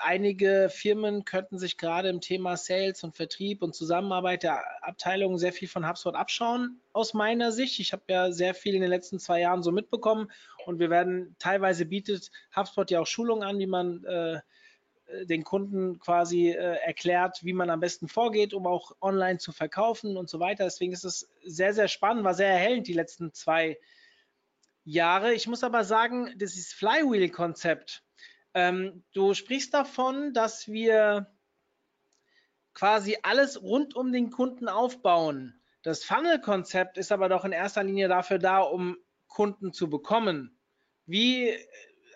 einige Firmen könnten sich gerade im Thema Sales und Vertrieb und Zusammenarbeit der Abteilungen sehr viel von HubSpot abschauen, aus meiner Sicht. Ich habe ja sehr viel in den letzten zwei Jahren so mitbekommen und wir werden teilweise bietet HubSpot ja auch Schulungen an, wie man äh, den Kunden quasi äh, erklärt, wie man am besten vorgeht, um auch online zu verkaufen und so weiter. Deswegen ist es sehr, sehr spannend, war sehr erhellend die letzten zwei Jahre. Ich muss aber sagen, das ist Flywheel-Konzept ähm, du sprichst davon, dass wir quasi alles rund um den Kunden aufbauen. Das Funnel-Konzept ist aber doch in erster Linie dafür da, um Kunden zu bekommen. Wie,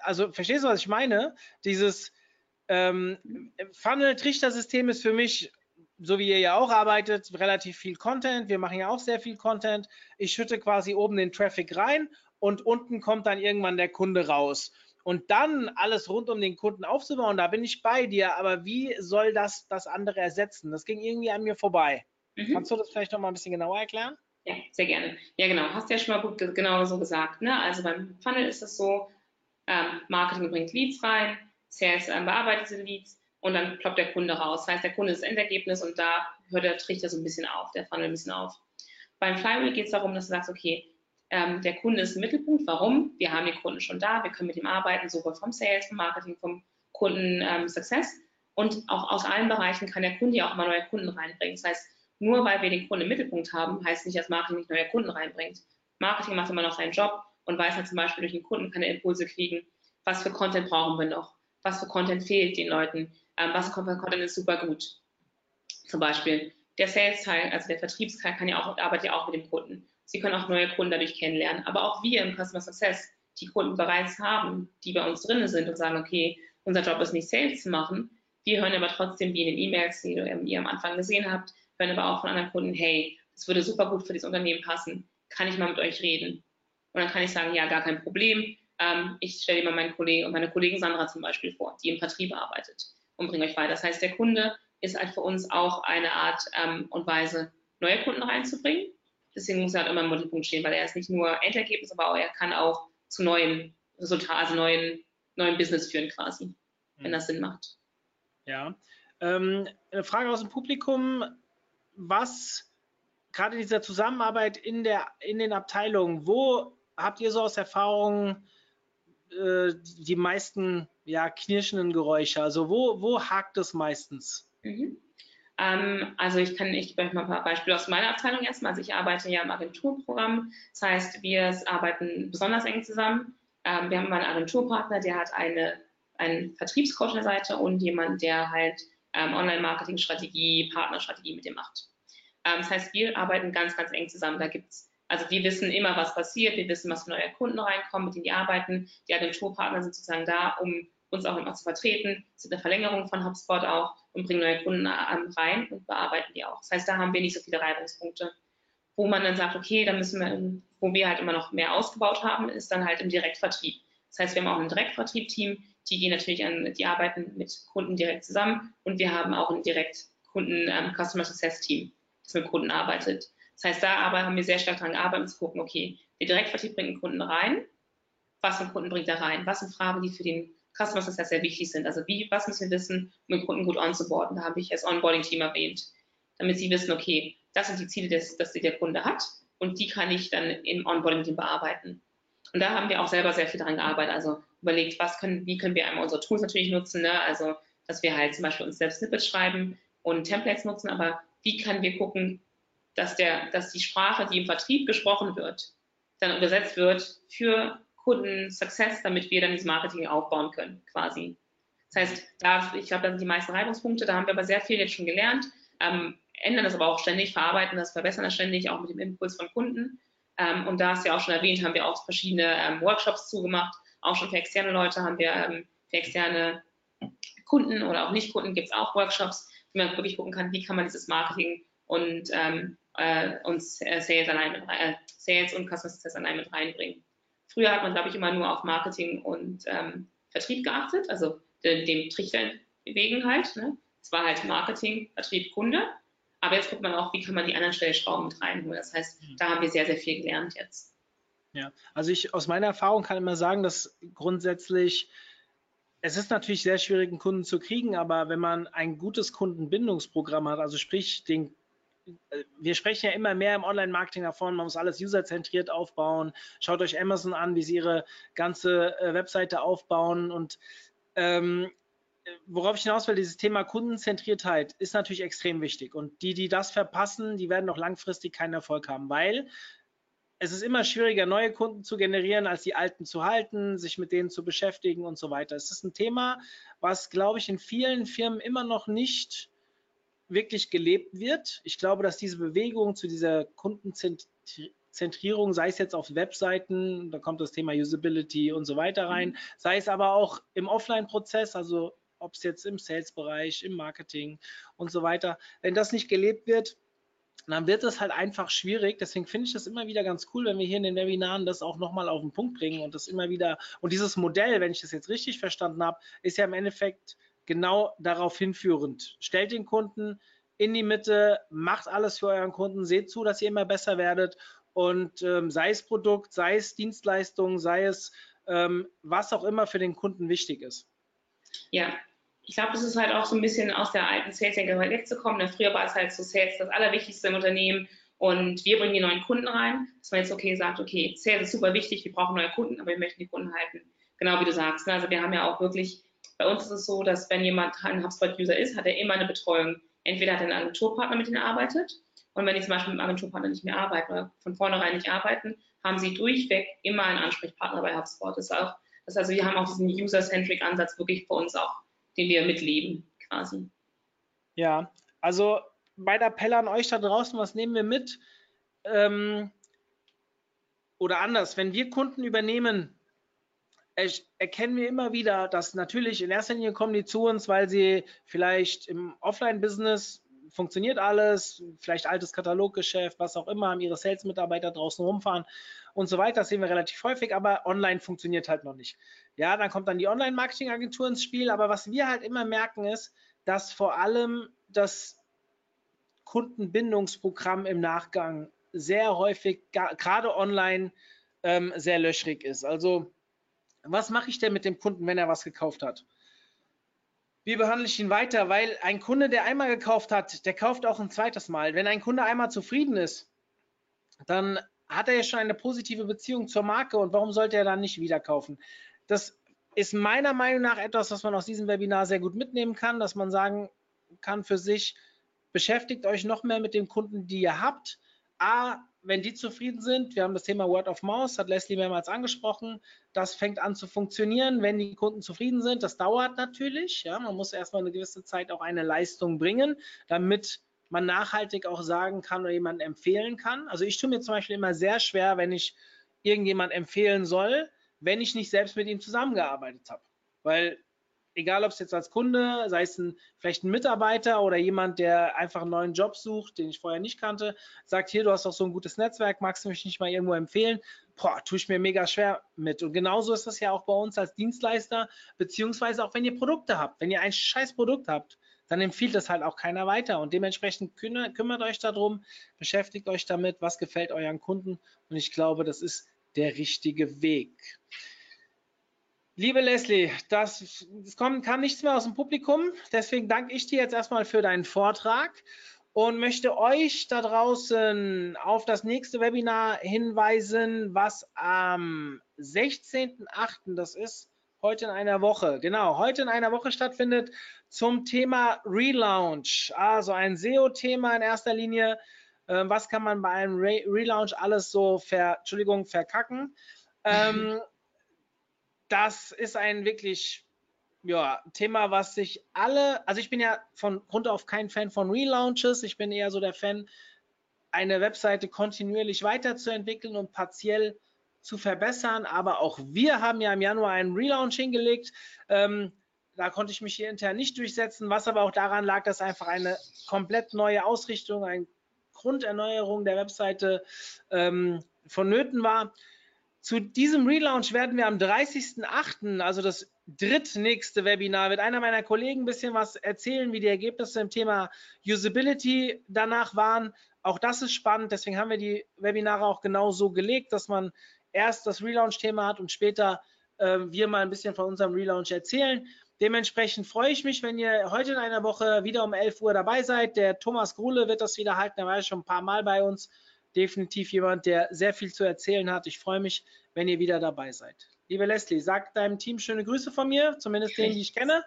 also verstehst du, was ich meine? Dieses ähm, Funnel-Trichtersystem ist für mich, so wie ihr ja auch arbeitet, relativ viel Content. Wir machen ja auch sehr viel Content. Ich schütte quasi oben den Traffic rein und unten kommt dann irgendwann der Kunde raus und dann alles rund um den Kunden aufzubauen, da bin ich bei dir. Aber wie soll das das andere ersetzen? Das ging irgendwie an mir vorbei. Mhm. Kannst du das vielleicht noch mal ein bisschen genauer erklären? Ja, sehr gerne. Ja, genau. Hast ja schon mal gut genau so gesagt. Ne? Also beim Funnel ist es so, ähm, Marketing bringt Leads rein, Sales ähm, bearbeitet diese Leads und dann ploppt der Kunde raus. Das heißt, der Kunde ist das Endergebnis und da hört der Trichter so ein bisschen auf, der Funnel ein bisschen auf. Beim Flywheel geht es darum, dass du sagst, okay, ähm, der Kunde ist im Mittelpunkt. Warum? Wir haben den Kunden schon da, wir können mit ihm arbeiten, sowohl vom Sales, vom Marketing, vom Kunden ähm. Und auch aus allen Bereichen kann der Kunde ja auch mal neue Kunden reinbringen. Das heißt, nur weil wir den Kunden im Mittelpunkt haben, heißt nicht, dass Marketing nicht neue Kunden reinbringt. Marketing macht immer noch seinen Job und weiß halt zum Beispiel durch den Kunden keine Impulse kriegen, was für Content brauchen wir noch, was für Content fehlt den Leuten, ähm, was für Content ist super gut. Zum Beispiel der Sales-Teil, also der Vertriebsteil, kann ja auch, arbeitet ja auch mit dem Kunden. Sie können auch neue Kunden dadurch kennenlernen. Aber auch wir im Customer Success, die Kunden bereits haben, die bei uns drin sind und sagen, okay, unser Job ist nicht Sales zu machen. Wir hören aber trotzdem, wie in den E-Mails, die ihr am Anfang gesehen habt, hören aber auch von anderen Kunden, hey, das würde super gut für dieses Unternehmen passen. Kann ich mal mit euch reden? Und dann kann ich sagen, ja, gar kein Problem. Ähm, ich stelle dir mal meinen Kollegen und meine Kollegin Sandra zum Beispiel vor, die im Vertrieb arbeitet und bringe euch weiter. Das heißt, der Kunde ist halt für uns auch eine Art ähm, und Weise, neue Kunden reinzubringen Deswegen muss er halt immer im Mittelpunkt stehen, weil er ist nicht nur Endergebnis, aber auch, er kann auch zu neuen Resultaten, also neuen, neuen Business führen quasi, mhm. wenn das Sinn macht. Ja. Ähm, eine Frage aus dem Publikum. Was gerade in dieser Zusammenarbeit in, der, in den Abteilungen, wo habt ihr so aus Erfahrung äh, die meisten ja, knirschenden Geräusche? Also wo, wo hakt es meistens? Mhm. Ähm, also ich kann, ich gebe euch mal ein paar Beispiele aus meiner Abteilung erstmal. Also ich arbeite ja im Agenturprogramm. Das heißt, wir arbeiten besonders eng zusammen. Ähm, wir haben einen Agenturpartner, der hat eine, einen Vertriebscoach an der Seite und jemand, der halt ähm, Online-Marketing-Strategie, Partnerstrategie mit dem macht. Ähm, das heißt, wir arbeiten ganz, ganz eng zusammen. Da gibt's also wir wissen immer, was passiert, wir wissen, was für neue Kunden reinkommen, mit denen die arbeiten. Die Agenturpartner sind sozusagen da, um uns auch immer zu vertreten, sind eine Verlängerung von HubSpot auch und bringen neue Kunden rein und bearbeiten die auch. Das heißt, da haben wir nicht so viele Reibungspunkte. Wo man dann sagt, okay, da müssen wir, wo wir halt immer noch mehr ausgebaut haben, ist dann halt im Direktvertrieb. Das heißt, wir haben auch ein Direktvertrieb-Team, die gehen natürlich an, die arbeiten mit Kunden direkt zusammen und wir haben auch ein Direktkunden ähm, das mit Kunden arbeitet. Das heißt, da aber haben wir sehr stark daran gearbeitet, zu gucken, okay, der Direktvertrieb bringt einen Kunden rein, was für einen Kunden bringt er rein, was sind Fragen, die für den Customer Success sehr wichtig sind. Also wie, was müssen wir wissen, um den Kunden gut onzuboarden? Da habe ich das Onboarding-Team erwähnt, damit sie wissen, okay, das sind die Ziele, des, dass der Kunde hat und die kann ich dann im Onboarding-Team bearbeiten. Und da haben wir auch selber sehr viel daran gearbeitet. Also überlegt, was können, wie können wir einmal unsere Tools natürlich nutzen, ne? also dass wir halt zum Beispiel uns selbst Snippets schreiben und Templates nutzen, aber wie können wir gucken, dass, der, dass die Sprache, die im Vertrieb gesprochen wird, dann übersetzt wird für Kunden Success, damit wir dann dieses Marketing aufbauen können, quasi. Das heißt, da, ich glaube, das sind die meisten Reibungspunkte, da haben wir aber sehr viel jetzt schon gelernt, ähm, ändern das aber auch ständig, verarbeiten das, verbessern das ständig, auch mit dem Impuls von Kunden. Ähm, und da hast du ja auch schon erwähnt, haben wir auch verschiedene ähm, Workshops zugemacht, auch schon für externe Leute haben wir ähm, für externe Kunden oder auch Nicht-Kunden gibt es auch Workshops, wie man wirklich gucken kann, wie kann man dieses Marketing und, ähm, äh, und Sales, allein äh, Sales und Customer Success allein mit reinbringen. Früher hat man, glaube ich, immer nur auf Marketing und ähm, Vertrieb geachtet, also de, dem Trichter bewegen halt. Ne? Es war halt Marketing, Vertrieb, Kunde. Aber jetzt guckt man auch, wie kann man die anderen Stellschrauben mit reinholen. Das heißt, mhm. da haben wir sehr, sehr viel gelernt jetzt. Ja, also ich aus meiner Erfahrung kann immer sagen, dass grundsätzlich es ist natürlich sehr schwierig, einen Kunden zu kriegen, aber wenn man ein gutes Kundenbindungsprogramm hat, also sprich den wir sprechen ja immer mehr im Online-Marketing davon, man muss alles userzentriert aufbauen. Schaut euch Amazon an, wie sie ihre ganze äh, Webseite aufbauen und ähm, worauf ich hinaus will, dieses Thema Kundenzentriertheit ist natürlich extrem wichtig. Und die, die das verpassen, die werden auch langfristig keinen Erfolg haben, weil es ist immer schwieriger, neue Kunden zu generieren, als die alten zu halten, sich mit denen zu beschäftigen und so weiter. Es ist ein Thema, was, glaube ich, in vielen Firmen immer noch nicht wirklich gelebt wird. Ich glaube, dass diese Bewegung zu dieser Kundenzentrierung, sei es jetzt auf Webseiten, da kommt das Thema Usability und so weiter rein, mhm. sei es aber auch im Offline-Prozess, also ob es jetzt im Sales-Bereich, im Marketing und so weiter, wenn das nicht gelebt wird, dann wird es halt einfach schwierig. Deswegen finde ich das immer wieder ganz cool, wenn wir hier in den Webinaren das auch nochmal auf den Punkt bringen und das immer wieder, und dieses Modell, wenn ich das jetzt richtig verstanden habe, ist ja im Endeffekt genau darauf hinführend. Stellt den Kunden in die Mitte, macht alles für euren Kunden, seht zu, dass ihr immer besser werdet und ähm, sei es Produkt, sei es Dienstleistung, sei es ähm, was auch immer für den Kunden wichtig ist. Ja, ich glaube, das ist halt auch so ein bisschen aus der alten Sales-Denke wegzukommen. Denn früher war es halt so Sales das Allerwichtigste im Unternehmen und wir bringen die neuen Kunden rein, dass man jetzt okay sagt, okay, Sales ist super wichtig, wir brauchen neue Kunden, aber wir möchten die Kunden halten. Genau wie du sagst. Ne? Also wir haben ja auch wirklich bei uns ist es so, dass wenn jemand ein HubSpot-User ist, hat er immer eine Betreuung. Entweder hat er einen Agenturpartner, mit dem er arbeitet, und wenn die zum Beispiel mit dem Agenturpartner nicht mehr arbeiten oder von vornherein nicht arbeiten, haben sie durchweg immer einen Ansprechpartner bei HubSpot. Das auch, das also wir haben auch diesen User-Centric Ansatz wirklich bei uns auch, den wir mitleben, quasi. Ja, also bei der Appell an euch da draußen, was nehmen wir mit? Ähm, oder anders, wenn wir Kunden übernehmen, erkennen wir immer wieder, dass natürlich in erster Linie kommen die zu uns, weil sie vielleicht im Offline-Business funktioniert alles, vielleicht altes Kataloggeschäft, was auch immer, haben ihre Sales-Mitarbeiter draußen rumfahren und so weiter. Das sehen wir relativ häufig, aber online funktioniert halt noch nicht. Ja, dann kommt dann die Online-Marketing-Agentur ins Spiel, aber was wir halt immer merken ist, dass vor allem das Kundenbindungsprogramm im Nachgang sehr häufig, gerade online, ähm, sehr löchrig ist. Also, was mache ich denn mit dem Kunden, wenn er was gekauft hat? Wie behandle ich ihn weiter? Weil ein Kunde, der einmal gekauft hat, der kauft auch ein zweites Mal. Wenn ein Kunde einmal zufrieden ist, dann hat er ja schon eine positive Beziehung zur Marke und warum sollte er dann nicht wieder kaufen? Das ist meiner Meinung nach etwas, was man aus diesem Webinar sehr gut mitnehmen kann, dass man sagen kann für sich, beschäftigt euch noch mehr mit den Kunden, die ihr habt. A, wenn die zufrieden sind, wir haben das Thema Word of Mouse, hat Leslie mehrmals angesprochen, das fängt an zu funktionieren, wenn die Kunden zufrieden sind. Das dauert natürlich, ja, man muss erstmal eine gewisse Zeit auch eine Leistung bringen, damit man nachhaltig auch sagen kann oder jemanden empfehlen kann. Also ich tue mir zum Beispiel immer sehr schwer, wenn ich irgendjemand empfehlen soll, wenn ich nicht selbst mit ihm zusammengearbeitet habe. Weil egal ob es jetzt als Kunde, sei es ein, vielleicht ein Mitarbeiter oder jemand, der einfach einen neuen Job sucht, den ich vorher nicht kannte, sagt, hier, du hast doch so ein gutes Netzwerk, magst du mich nicht mal irgendwo empfehlen? Boah, tue ich mir mega schwer mit. Und genauso ist das ja auch bei uns als Dienstleister, beziehungsweise auch wenn ihr Produkte habt. Wenn ihr ein scheiß Produkt habt, dann empfiehlt das halt auch keiner weiter. Und dementsprechend kümmert, kümmert euch darum, beschäftigt euch damit, was gefällt euren Kunden. Und ich glaube, das ist der richtige Weg. Liebe Leslie, das, es kommt, kam nichts mehr aus dem Publikum. Deswegen danke ich dir jetzt erstmal für deinen Vortrag und möchte euch da draußen auf das nächste Webinar hinweisen, was am 16.08., das ist heute in einer Woche, genau, heute in einer Woche stattfindet zum Thema Relaunch. Also ein SEO-Thema in erster Linie. Ähm, was kann man bei einem Re Relaunch alles so ver, Entschuldigung, verkacken? Ähm, das ist ein wirklich ja, Thema, was sich alle, also ich bin ja von Grund auf kein Fan von Relaunches, ich bin eher so der Fan, eine Webseite kontinuierlich weiterzuentwickeln und partiell zu verbessern. Aber auch wir haben ja im Januar einen Relaunch hingelegt. Ähm, da konnte ich mich hier intern nicht durchsetzen, was aber auch daran lag, dass einfach eine komplett neue Ausrichtung, eine Grunderneuerung der Webseite ähm, vonnöten war. Zu diesem Relaunch werden wir am 30.08., also das drittnächste Webinar, wird einer meiner Kollegen ein bisschen was erzählen, wie die Ergebnisse im Thema Usability danach waren. Auch das ist spannend, deswegen haben wir die Webinare auch genau so gelegt, dass man erst das Relaunch-Thema hat und später äh, wir mal ein bisschen von unserem Relaunch erzählen. Dementsprechend freue ich mich, wenn ihr heute in einer Woche wieder um 11 Uhr dabei seid. Der Thomas Gruhle wird das wieder halten, er war ja schon ein paar Mal bei uns definitiv jemand, der sehr viel zu erzählen hat. Ich freue mich, wenn ihr wieder dabei seid. Liebe Leslie, sag deinem Team schöne Grüße von mir, zumindest denen, die ich kenne.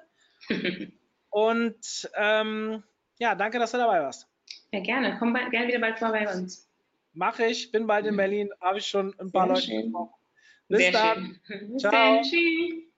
Und ähm, ja, danke, dass du dabei warst. Ja, gerne. Komm bald, gerne wieder bald vorbei bei uns. Mache ich. Bin bald in Berlin. Habe ich schon ein paar Sehr Leute gesprochen. Bis Sehr dann. schön. Bis Ciao. dann. Tschüss.